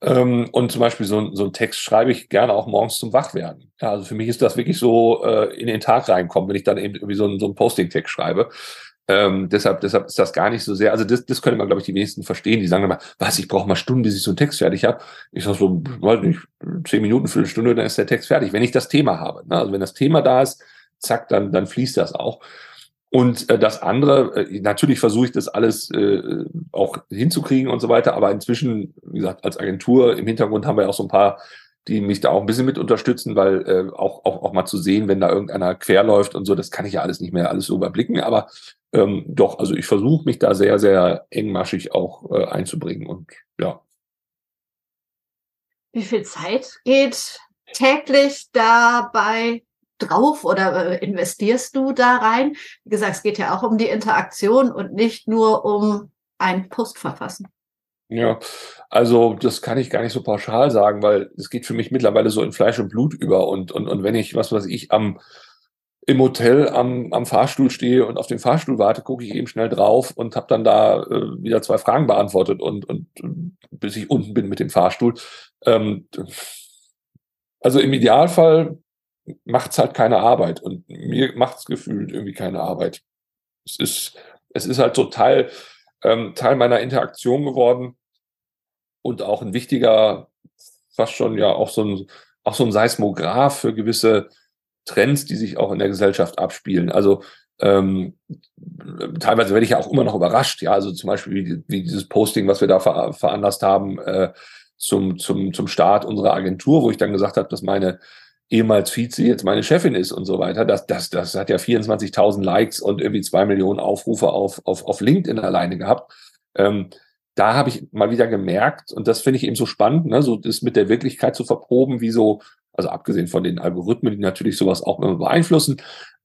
Ähm, und zum Beispiel so, so einen Text schreibe ich gerne auch morgens zum Wachwerden. Ja, also für mich ist das wirklich so äh, in den Tag reinkommen, wenn ich dann eben irgendwie so einen, so einen Posting-Text schreibe. Ähm, deshalb, deshalb ist das gar nicht so sehr, also das, das können man, glaube ich, die wenigsten verstehen. Die sagen immer, was, ich brauche mal Stunden, bis ich so einen Text fertig habe. Ich sage so, weiß nicht, zehn Minuten, Viertelstunde, dann ist der Text fertig, wenn ich das Thema habe. Ne? Also wenn das Thema da ist, zack, dann, dann fließt das auch. Und äh, das andere, äh, natürlich versuche ich das alles äh, auch hinzukriegen und so weiter, aber inzwischen, wie gesagt, als Agentur im Hintergrund haben wir auch so ein paar, die mich da auch ein bisschen mit unterstützen, weil äh, auch, auch, auch mal zu sehen, wenn da irgendeiner querläuft und so, das kann ich ja alles nicht mehr alles so überblicken, aber ähm, doch, also ich versuche mich da sehr, sehr engmaschig auch äh, einzubringen und ja. Wie viel Zeit geht täglich dabei drauf oder äh, investierst du da rein? Wie gesagt, es geht ja auch um die Interaktion und nicht nur um einen Post verfassen. Ja, also das kann ich gar nicht so pauschal sagen, weil es geht für mich mittlerweile so in Fleisch und Blut über und, und, und wenn ich, was weiß ich, am im Hotel am, am Fahrstuhl stehe und auf den Fahrstuhl warte, gucke ich eben schnell drauf und habe dann da äh, wieder zwei Fragen beantwortet und, und, und bis ich unten bin mit dem Fahrstuhl. Ähm, also im Idealfall macht es halt keine Arbeit. Und mir macht es gefühlt irgendwie keine Arbeit. Es ist, es ist halt total, ähm, Teil meiner Interaktion geworden und auch ein wichtiger, fast schon ja auch so ein, auch so ein Seismograph für gewisse Trends, die sich auch in der Gesellschaft abspielen. Also ähm, teilweise werde ich ja auch immer noch überrascht, ja, also zum Beispiel wie, wie dieses Posting, was wir da ver veranlasst haben äh, zum, zum, zum Start unserer Agentur, wo ich dann gesagt habe, dass meine ehemals Vize jetzt meine Chefin ist und so weiter. Das, das, das hat ja 24.000 Likes und irgendwie zwei Millionen Aufrufe auf, auf, auf LinkedIn alleine gehabt. Ähm, da habe ich mal wieder gemerkt, und das finde ich eben so spannend, ne, so das mit der Wirklichkeit zu verproben, wie so, also abgesehen von den Algorithmen, die natürlich sowas auch immer beeinflussen,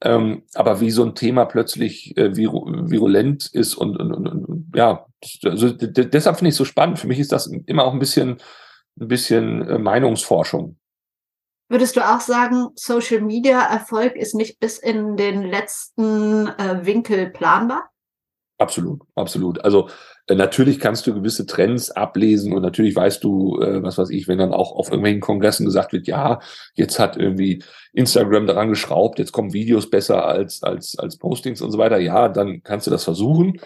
ähm, aber wie so ein Thema plötzlich äh, viru virulent ist und, und, und, und ja, also deshalb finde ich es so spannend. Für mich ist das immer auch ein bisschen, ein bisschen äh, Meinungsforschung. Würdest du auch sagen, Social Media Erfolg ist nicht bis in den letzten äh, Winkel planbar? Absolut, absolut. Also äh, natürlich kannst du gewisse Trends ablesen und natürlich weißt du, äh, was weiß ich, wenn dann auch auf irgendwelchen Kongressen gesagt wird, ja, jetzt hat irgendwie Instagram daran geschraubt, jetzt kommen Videos besser als als als Postings und so weiter. Ja, dann kannst du das versuchen.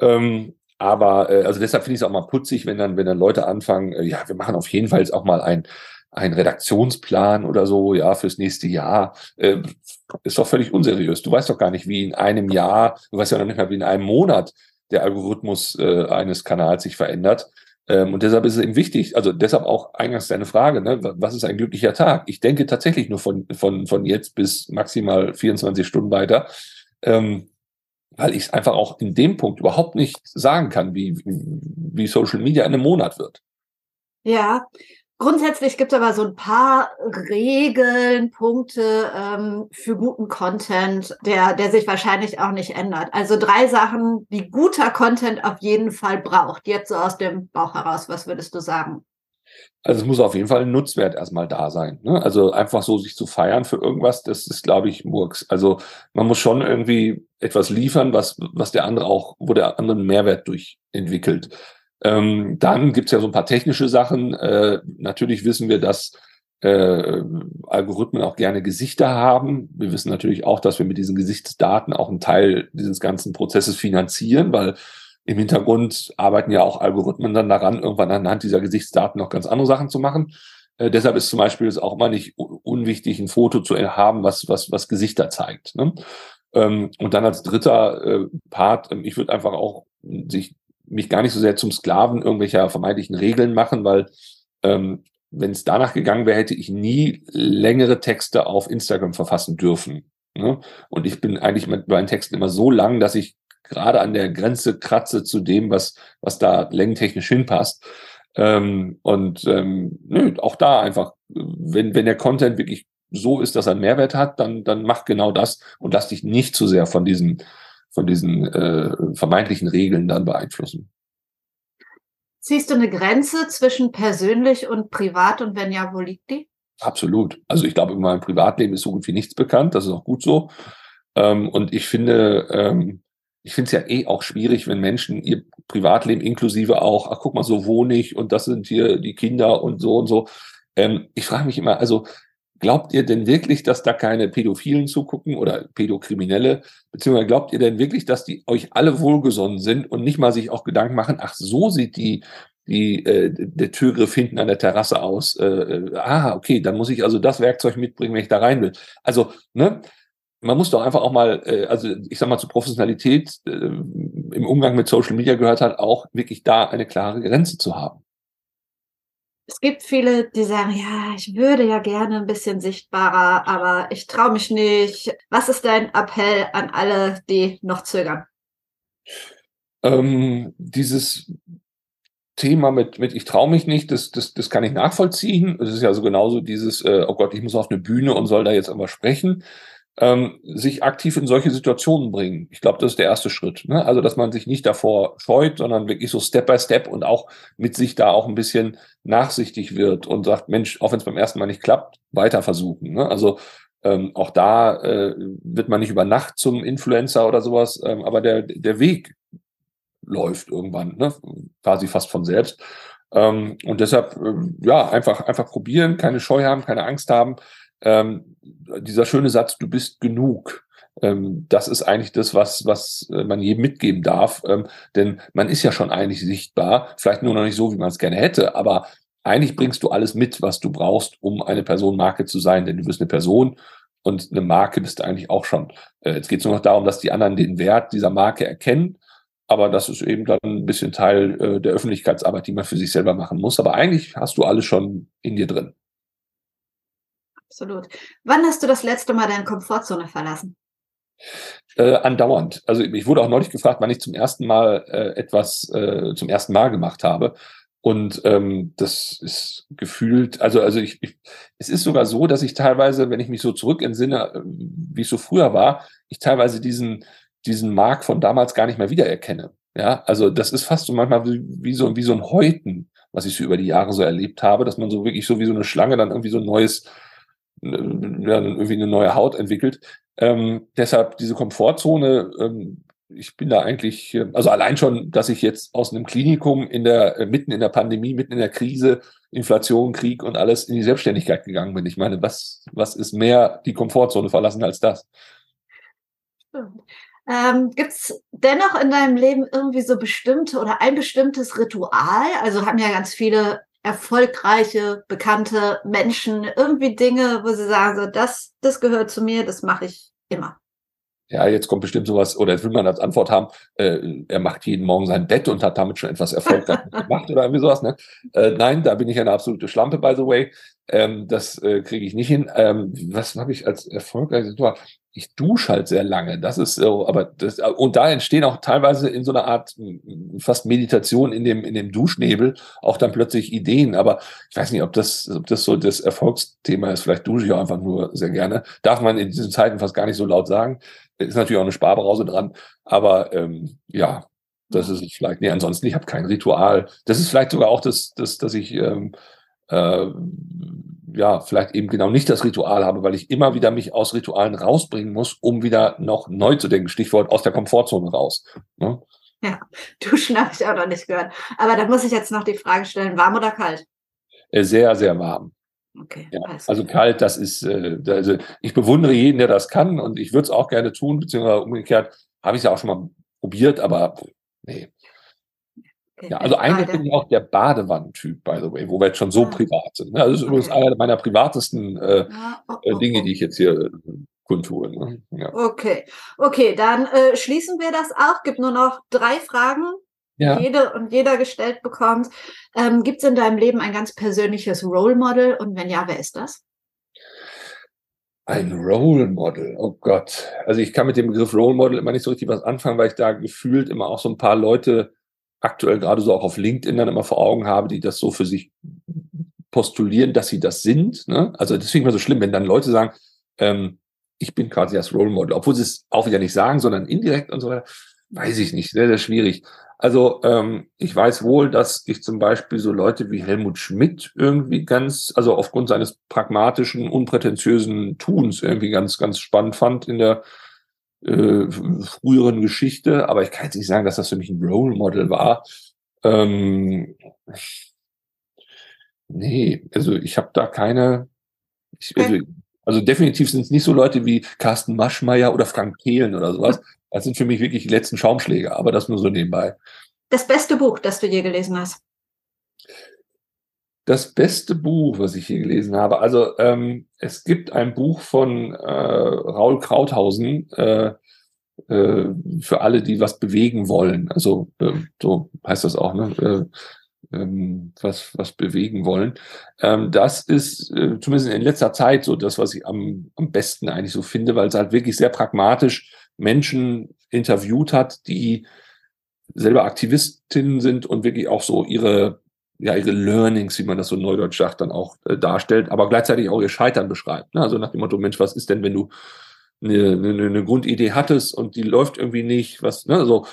Ähm, aber äh, also deshalb finde ich es auch mal putzig, wenn dann wenn dann Leute anfangen, äh, ja, wir machen auf jeden Fall jetzt auch mal ein ein Redaktionsplan oder so, ja, fürs nächste Jahr, äh, ist doch völlig unseriös. Du weißt doch gar nicht, wie in einem Jahr, du weißt ja noch nicht mal, wie in einem Monat der Algorithmus äh, eines Kanals sich verändert. Ähm, und deshalb ist es eben wichtig, also deshalb auch eingangs deine Frage, ne, was ist ein glücklicher Tag? Ich denke tatsächlich nur von, von, von jetzt bis maximal 24 Stunden weiter, ähm, weil ich es einfach auch in dem Punkt überhaupt nicht sagen kann, wie, wie Social Media in einem Monat wird. Ja, Grundsätzlich gibt es aber so ein paar Regeln, Punkte ähm, für guten Content, der, der sich wahrscheinlich auch nicht ändert. Also drei Sachen, die guter Content auf jeden Fall braucht. Jetzt so aus dem Bauch heraus, was würdest du sagen? Also es muss auf jeden Fall ein Nutzwert erstmal da sein. Ne? Also einfach so sich zu feiern für irgendwas, das ist, glaube ich, Murks. Also man muss schon irgendwie etwas liefern, was, was der andere auch, wo der andere einen Mehrwert durch entwickelt. Ähm, dann gibt's ja so ein paar technische Sachen. Äh, natürlich wissen wir, dass äh, Algorithmen auch gerne Gesichter haben. Wir wissen natürlich auch, dass wir mit diesen Gesichtsdaten auch einen Teil dieses ganzen Prozesses finanzieren, weil im Hintergrund arbeiten ja auch Algorithmen dann daran, irgendwann anhand dieser Gesichtsdaten noch ganz andere Sachen zu machen. Äh, deshalb ist zum Beispiel es auch immer nicht unwichtig, ein Foto zu haben, was, was, was Gesichter zeigt. Ne? Ähm, und dann als dritter äh, Part, ähm, ich würde einfach auch sich mich gar nicht so sehr zum Sklaven irgendwelcher vermeintlichen Regeln machen, weil ähm, wenn es danach gegangen wäre, hätte ich nie längere Texte auf Instagram verfassen dürfen. Ne? Und ich bin eigentlich mit meinen Texten immer so lang, dass ich gerade an der Grenze kratze zu dem, was, was da längentechnisch hinpasst. Ähm, und ähm, nö, auch da einfach, wenn, wenn der Content wirklich so ist, dass er einen Mehrwert hat, dann, dann mach genau das und lass dich nicht zu sehr von diesen von diesen äh, vermeintlichen Regeln dann beeinflussen. Siehst du eine Grenze zwischen persönlich und privat und wenn ja, wo liegt die? Absolut. Also ich glaube, in meinem Privatleben ist so gut wie nichts bekannt. Das ist auch gut so. Ähm, und ich finde, ähm, ich finde es ja eh auch schwierig, wenn Menschen ihr Privatleben inklusive auch, ach guck mal, so wohne ich und das sind hier die Kinder und so und so. Ähm, ich frage mich immer, also Glaubt ihr denn wirklich, dass da keine Pädophilen zugucken oder Pädokriminelle? Beziehungsweise glaubt ihr denn wirklich, dass die euch alle wohlgesonnen sind und nicht mal sich auch Gedanken machen, ach, so sieht die, die, äh, der Türgriff hinten an der Terrasse aus. Äh, äh, ah, okay, dann muss ich also das Werkzeug mitbringen, wenn ich da rein will. Also, ne, man muss doch einfach auch mal, äh, also ich sag mal, zur Professionalität äh, im Umgang mit Social Media gehört halt auch wirklich da eine klare Grenze zu haben es gibt viele, die sagen, ja, ich würde ja gerne ein bisschen sichtbarer, aber ich traue mich nicht. Was ist dein Appell an alle, die noch zögern? Ähm, dieses Thema mit, mit ich traue mich nicht, das, das, das kann ich nachvollziehen. Es ist ja so genauso dieses, äh, oh Gott, ich muss auf eine Bühne und soll da jetzt immer sprechen ähm, sich aktiv in solche Situationen bringen. Ich glaube, das ist der erste Schritt. Ne? Also, dass man sich nicht davor scheut, sondern wirklich so Step by Step und auch mit sich da auch ein bisschen nachsichtig wird und sagt, Mensch, auch wenn es beim ersten Mal nicht klappt, weiter versuchen. Ne? Also ähm, auch da äh, wird man nicht über Nacht zum Influencer oder sowas, ähm, aber der, der Weg läuft irgendwann, ne? quasi fast von selbst. Ähm, und deshalb, äh, ja, einfach, einfach probieren, keine Scheu haben, keine Angst haben ähm, dieser schöne Satz, du bist genug. ähm, das ist eigentlich das, was, was äh, man jedem mitgeben darf. Ähm, denn man ist ja schon eigentlich sichtbar, vielleicht nur noch nicht so, wie man es gerne hätte, aber eigentlich bringst du alles mit, was du brauchst, um eine Personenmarke zu sein, denn du bist eine Person und eine Marke bist du eigentlich auch schon. Äh, jetzt geht es nur noch darum, dass die anderen den Wert dieser Marke erkennen. Aber das ist eben dann ein bisschen Teil äh, der Öffentlichkeitsarbeit, die man für sich selber machen muss. Aber eigentlich hast du alles schon in dir drin. Absolut. Wann hast du das letzte Mal deine Komfortzone verlassen? Äh, andauernd. Also ich wurde auch neulich gefragt, wann ich zum ersten Mal äh, etwas äh, zum ersten Mal gemacht habe. Und ähm, das ist gefühlt, also, also ich, ich, es ist sogar so, dass ich teilweise, wenn ich mich so zurück entsinne, äh, wie es so früher war, ich teilweise diesen, diesen Mark von damals gar nicht mehr wiedererkenne. Ja, also das ist fast so manchmal wie, wie so, wie so ein Häuten, was ich so über die Jahre so erlebt habe, dass man so wirklich so wie so eine Schlange dann irgendwie so ein neues, ja, irgendwie eine neue Haut entwickelt. Ähm, deshalb diese Komfortzone, ähm, ich bin da eigentlich, äh, also allein schon, dass ich jetzt aus einem Klinikum in der, äh, mitten in der Pandemie, mitten in der Krise, Inflation, Krieg und alles in die Selbstständigkeit gegangen bin. Ich meine, was, was ist mehr die Komfortzone verlassen als das? Ähm, Gibt es dennoch in deinem Leben irgendwie so bestimmte oder ein bestimmtes Ritual? Also haben ja ganz viele erfolgreiche, bekannte Menschen irgendwie Dinge, wo sie sagen, so das, das gehört zu mir, das mache ich immer ja, jetzt kommt bestimmt sowas, oder jetzt will man als Antwort haben, äh, er macht jeden Morgen sein Bett und hat damit schon etwas Erfolg gemacht oder irgendwie sowas. Ne? Äh, nein, da bin ich eine absolute Schlampe, by the way. Ähm, das äh, kriege ich nicht hin. Ähm, was habe ich als Erfolg? Also, ich dusche halt sehr lange. Das ist so, aber das, und da entstehen auch teilweise in so einer Art fast Meditation in dem, in dem Duschnebel auch dann plötzlich Ideen. Aber ich weiß nicht, ob das, ob das so das Erfolgsthema ist. Vielleicht dusche ich auch einfach nur sehr gerne. Darf man in diesen Zeiten fast gar nicht so laut sagen. Ist natürlich auch eine Sparbrause dran. Aber ähm, ja, das ist vielleicht. Nee, ansonsten, ich habe kein Ritual. Das ist vielleicht sogar auch das, das dass ich ähm, äh, ja, vielleicht eben genau nicht das Ritual habe, weil ich immer wieder mich aus Ritualen rausbringen muss, um wieder noch neu zu denken. Stichwort aus der Komfortzone raus. Ne? Ja, duschen habe ich auch noch nicht gehört. Aber da muss ich jetzt noch die Frage stellen, warm oder kalt? Äh, sehr, sehr warm. Okay, ja, also kalt, das ist, äh, also ich bewundere jeden, der das kann und ich würde es auch gerne tun, beziehungsweise umgekehrt habe ich es ja auch schon mal probiert, aber nee. Ja, also eigentlich bin ich auch der Badewannentyp, by the way, wo wir jetzt schon so ah. privat sind. Ne? Also das ist okay. übrigens einer meiner privatesten äh, ja, oh, äh, oh, Dinge, oh. die ich jetzt hier äh, kundtue. Ne? Ja. Okay, okay, dann äh, schließen wir das auch. Gibt nur noch drei Fragen ja. jede und jeder gestellt bekommt. Ähm, Gibt es in deinem Leben ein ganz persönliches Role Model und wenn ja, wer ist das? Ein Role Model, oh Gott. Also ich kann mit dem Begriff Role Model immer nicht so richtig was anfangen, weil ich da gefühlt immer auch so ein paar Leute aktuell gerade so auch auf LinkedIn dann immer vor Augen habe, die das so für sich postulieren, dass sie das sind. Ne? Also deswegen immer so schlimm, wenn dann Leute sagen, ähm, ich bin quasi das Role Model, obwohl sie es auch wieder nicht sagen, sondern indirekt und so weiter. Weiß ich nicht, sehr, sehr schwierig. Also ähm, ich weiß wohl, dass ich zum Beispiel so Leute wie Helmut Schmidt irgendwie ganz, also aufgrund seines pragmatischen, unprätentiösen Tuns irgendwie ganz, ganz spannend fand in der äh, früheren Geschichte. Aber ich kann jetzt nicht sagen, dass das für mich ein Role Model war. Ähm, nee, also ich habe da keine. Ich, also, also definitiv sind es nicht so Leute wie Carsten Maschmeyer oder Frank Thelen oder sowas. Das sind für mich wirklich die letzten Schaumschläge, aber das nur so nebenbei. Das beste Buch, das du je gelesen hast? Das beste Buch, was ich je gelesen habe. Also ähm, es gibt ein Buch von äh, Raul Krauthausen äh, äh, für alle, die was bewegen wollen. Also äh, so heißt das auch, ne? Äh, ähm, was, was bewegen wollen. Ähm, das ist äh, zumindest in letzter Zeit so das, was ich am, am besten eigentlich so finde, weil es halt wirklich sehr pragmatisch Menschen interviewt hat, die selber Aktivistinnen sind und wirklich auch so ihre, ja, ihre Learnings, wie man das so neudeutsch sagt, dann auch äh, darstellt, aber gleichzeitig auch ihr Scheitern beschreibt. Ne? Also nach dem Motto, Mensch, was ist denn, wenn du eine, eine, eine Grundidee hattest und die läuft irgendwie nicht, was, ne, so.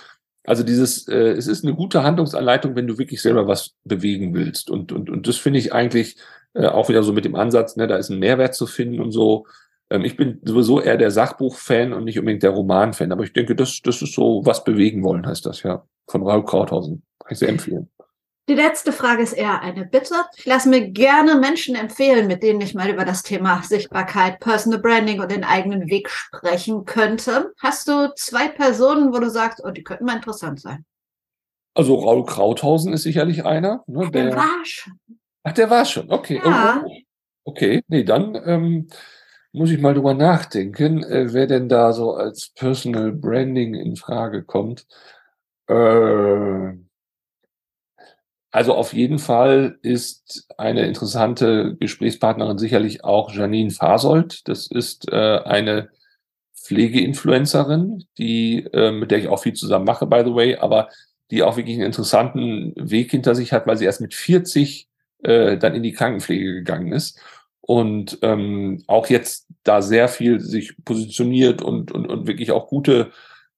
Also dieses, äh, es ist eine gute Handlungsanleitung, wenn du wirklich selber was bewegen willst. Und, und, und das finde ich eigentlich äh, auch wieder so mit dem Ansatz, ne, da ist ein Mehrwert zu finden und so. Ähm, ich bin sowieso eher der Sachbuch-Fan und nicht unbedingt der Roman-Fan, aber ich denke, das, das ist so, was bewegen wollen, heißt das ja. Von Raul Krauthausen. Kann ich sehr empfehlen. Die letzte Frage ist eher eine Bitte. Ich lasse mir gerne Menschen empfehlen, mit denen ich mal über das Thema Sichtbarkeit, Personal Branding und den eigenen Weg sprechen könnte. Hast du zwei Personen, wo du sagst, oh, die könnten mal interessant sein? Also Raul Krauthausen ist sicherlich einer. Ne, der, der, war schon. Ach, der war schon. Okay. Ja. Oh, okay. Nee, dann ähm, muss ich mal drüber nachdenken, äh, wer denn da so als Personal Branding in Frage kommt. Äh, also auf jeden Fall ist eine interessante Gesprächspartnerin sicherlich auch Janine Fasold. Das ist äh, eine Pflegeinfluencerin, die, äh, mit der ich auch viel zusammen mache, by the way, aber die auch wirklich einen interessanten Weg hinter sich hat, weil sie erst mit 40 äh, dann in die Krankenpflege gegangen ist und ähm, auch jetzt da sehr viel sich positioniert und, und, und wirklich auch gute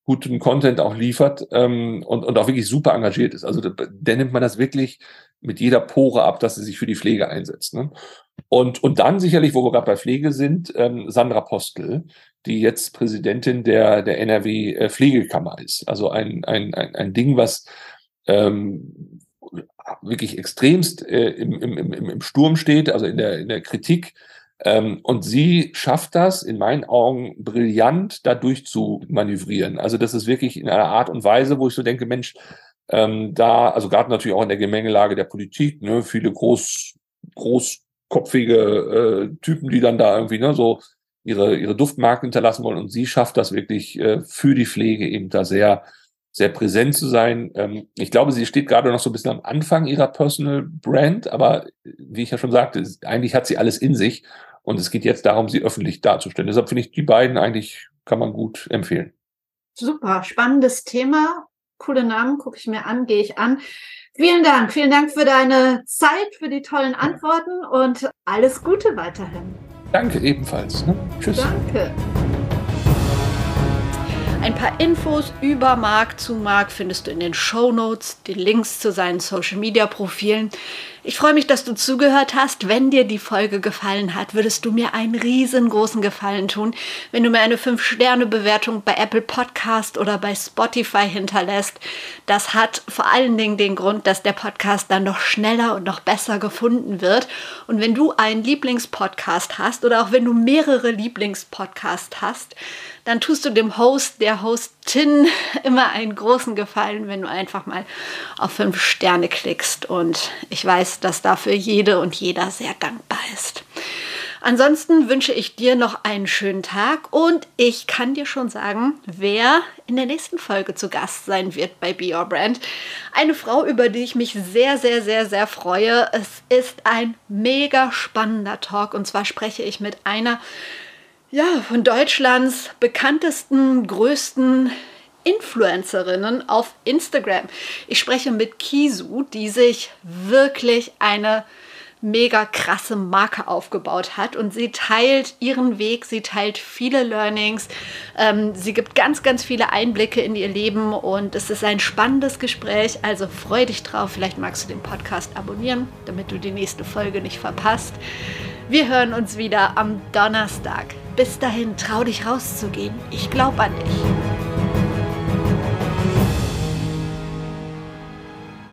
guten Content auch liefert ähm, und, und auch wirklich super engagiert ist. Also der nimmt man das wirklich mit jeder Pore ab, dass sie sich für die Pflege einsetzt. Ne? Und, und dann sicherlich, wo wir gerade bei Pflege sind, ähm, Sandra Postel, die jetzt Präsidentin der, der NRW äh, Pflegekammer ist. Also ein, ein, ein, ein Ding, was ähm, wirklich extremst äh, im, im, im, im Sturm steht, also in der, in der Kritik und sie schafft das in meinen Augen brillant, dadurch zu manövrieren. Also das ist wirklich in einer Art und Weise, wo ich so denke, Mensch, ähm, da, also gerade natürlich auch in der Gemengelage der Politik, ne, viele groß, großkopfige äh, Typen, die dann da irgendwie ne, so ihre, ihre Duftmarken hinterlassen wollen. Und sie schafft das wirklich äh, für die Pflege eben da sehr, sehr präsent zu sein. Ähm, ich glaube, sie steht gerade noch so ein bisschen am Anfang ihrer Personal Brand, aber wie ich ja schon sagte, eigentlich hat sie alles in sich. Und es geht jetzt darum, sie öffentlich darzustellen. Deshalb finde ich die beiden eigentlich, kann man gut empfehlen. Super, spannendes Thema. Coole Namen, gucke ich mir an, gehe ich an. Vielen Dank, vielen Dank für deine Zeit, für die tollen Antworten und alles Gute weiterhin. Danke ebenfalls. Ne? Tschüss. Danke. Ein paar Infos über Marc zu Marc findest du in den Show Notes, die Links zu seinen Social Media Profilen. Ich freue mich, dass du zugehört hast. Wenn dir die Folge gefallen hat, würdest du mir einen riesengroßen Gefallen tun, wenn du mir eine 5-Sterne-Bewertung bei Apple Podcast oder bei Spotify hinterlässt. Das hat vor allen Dingen den Grund, dass der Podcast dann noch schneller und noch besser gefunden wird. Und wenn du einen Lieblingspodcast hast oder auch wenn du mehrere Lieblingspodcasts hast, dann tust du dem Host, der Hostin immer einen großen Gefallen, wenn du einfach mal auf 5 Sterne klickst. Und ich weiß, weiß, dass dafür jede und jeder sehr dankbar ist. Ansonsten wünsche ich dir noch einen schönen Tag und ich kann dir schon sagen, wer in der nächsten Folge zu Gast sein wird bei Be Your Brand. Eine Frau, über die ich mich sehr, sehr, sehr, sehr freue. Es ist ein mega spannender Talk und zwar spreche ich mit einer ja, von Deutschlands bekanntesten, größten Influencerinnen auf Instagram. Ich spreche mit Kisu, die sich wirklich eine mega krasse Marke aufgebaut hat und sie teilt ihren Weg, sie teilt viele Learnings, ähm, sie gibt ganz, ganz viele Einblicke in ihr Leben und es ist ein spannendes Gespräch, also freu dich drauf, vielleicht magst du den Podcast abonnieren, damit du die nächste Folge nicht verpasst. Wir hören uns wieder am Donnerstag. Bis dahin, trau dich rauszugehen. Ich glaube an dich.